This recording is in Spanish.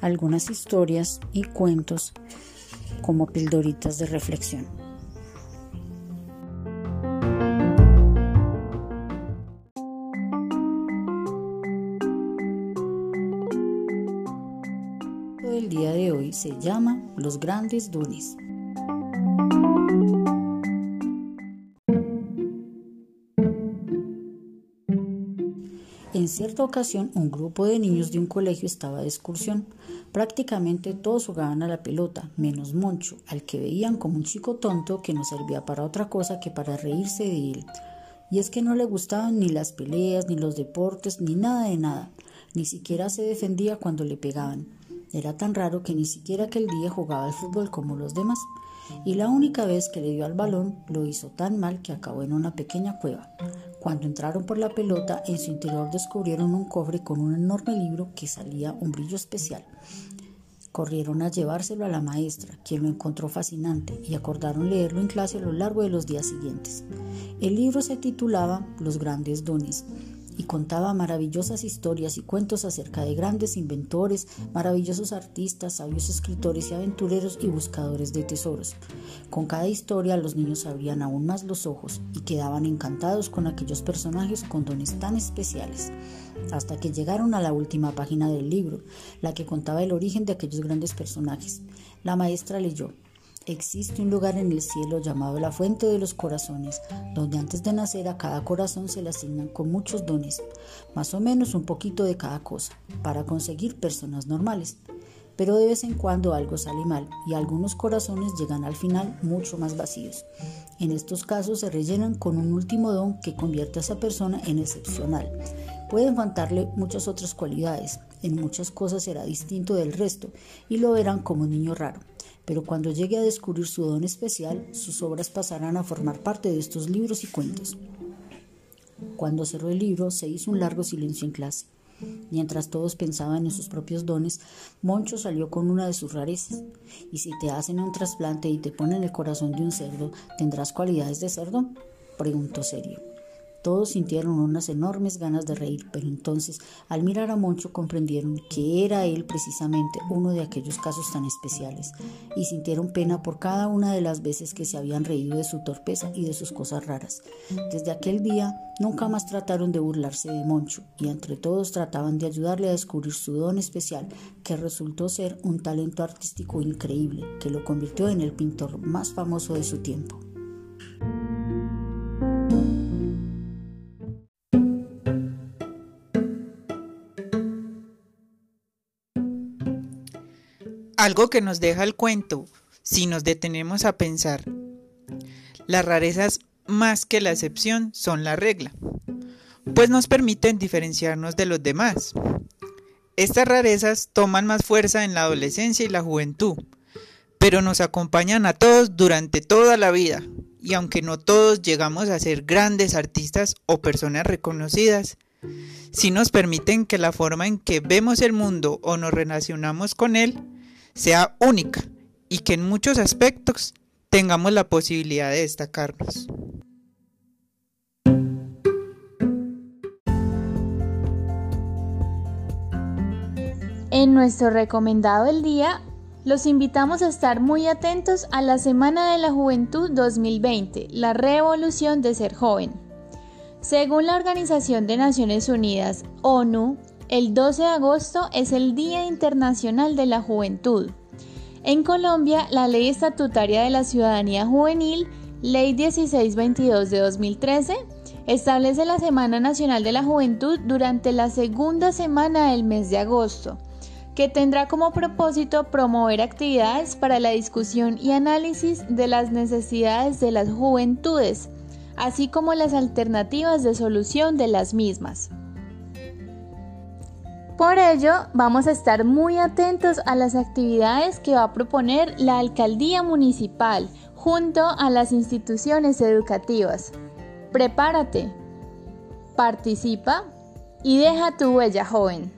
algunas historias y cuentos como pildoritas de reflexión. El día de hoy se llama Los grandes dunes. En cierta ocasión, un grupo de niños de un colegio estaba de excursión. Prácticamente todos jugaban a la pelota, menos Moncho, al que veían como un chico tonto que no servía para otra cosa que para reírse de él. Y es que no le gustaban ni las peleas, ni los deportes, ni nada de nada. Ni siquiera se defendía cuando le pegaban. Era tan raro que ni siquiera aquel día jugaba al fútbol como los demás. Y la única vez que le dio al balón lo hizo tan mal que acabó en una pequeña cueva. Cuando entraron por la pelota, en su interior descubrieron un cofre con un enorme libro que salía un brillo especial. Corrieron a llevárselo a la maestra, quien lo encontró fascinante, y acordaron leerlo en clase a lo largo de los días siguientes. El libro se titulaba Los grandes dones y contaba maravillosas historias y cuentos acerca de grandes inventores, maravillosos artistas, sabios escritores y aventureros y buscadores de tesoros. Con cada historia los niños abrían aún más los ojos y quedaban encantados con aquellos personajes con dones tan especiales, hasta que llegaron a la última página del libro, la que contaba el origen de aquellos grandes personajes. La maestra leyó Existe un lugar en el cielo llamado la fuente de los corazones, donde antes de nacer a cada corazón se le asignan con muchos dones, más o menos un poquito de cada cosa, para conseguir personas normales. Pero de vez en cuando algo sale mal y algunos corazones llegan al final mucho más vacíos. En estos casos se rellenan con un último don que convierte a esa persona en excepcional. Pueden faltarle muchas otras cualidades, en muchas cosas será distinto del resto y lo verán como un niño raro pero cuando llegue a descubrir su don especial, sus obras pasarán a formar parte de estos libros y cuentos. Cuando cerró el libro, se hizo un largo silencio en clase. Mientras todos pensaban en sus propios dones, Moncho salió con una de sus rarezas. ¿Y si te hacen un trasplante y te ponen el corazón de un cerdo, tendrás cualidades de cerdo? preguntó serio. Todos sintieron unas enormes ganas de reír, pero entonces, al mirar a Moncho, comprendieron que era él precisamente uno de aquellos casos tan especiales, y sintieron pena por cada una de las veces que se habían reído de su torpeza y de sus cosas raras. Desde aquel día, nunca más trataron de burlarse de Moncho, y entre todos trataban de ayudarle a descubrir su don especial, que resultó ser un talento artístico increíble, que lo convirtió en el pintor más famoso de su tiempo. Algo que nos deja el cuento, si nos detenemos a pensar. Las rarezas más que la excepción son la regla, pues nos permiten diferenciarnos de los demás. Estas rarezas toman más fuerza en la adolescencia y la juventud, pero nos acompañan a todos durante toda la vida, y aunque no todos llegamos a ser grandes artistas o personas reconocidas, sí nos permiten que la forma en que vemos el mundo o nos relacionamos con él sea única y que en muchos aspectos tengamos la posibilidad de destacarnos. En nuestro recomendado del día, los invitamos a estar muy atentos a la Semana de la Juventud 2020, la revolución de ser joven. Según la Organización de Naciones Unidas, ONU, el 12 de agosto es el Día Internacional de la Juventud. En Colombia, la Ley Estatutaria de la Ciudadanía Juvenil, Ley 1622 de 2013, establece la Semana Nacional de la Juventud durante la segunda semana del mes de agosto, que tendrá como propósito promover actividades para la discusión y análisis de las necesidades de las juventudes, así como las alternativas de solución de las mismas. Por ello, vamos a estar muy atentos a las actividades que va a proponer la alcaldía municipal junto a las instituciones educativas. Prepárate, participa y deja tu huella joven.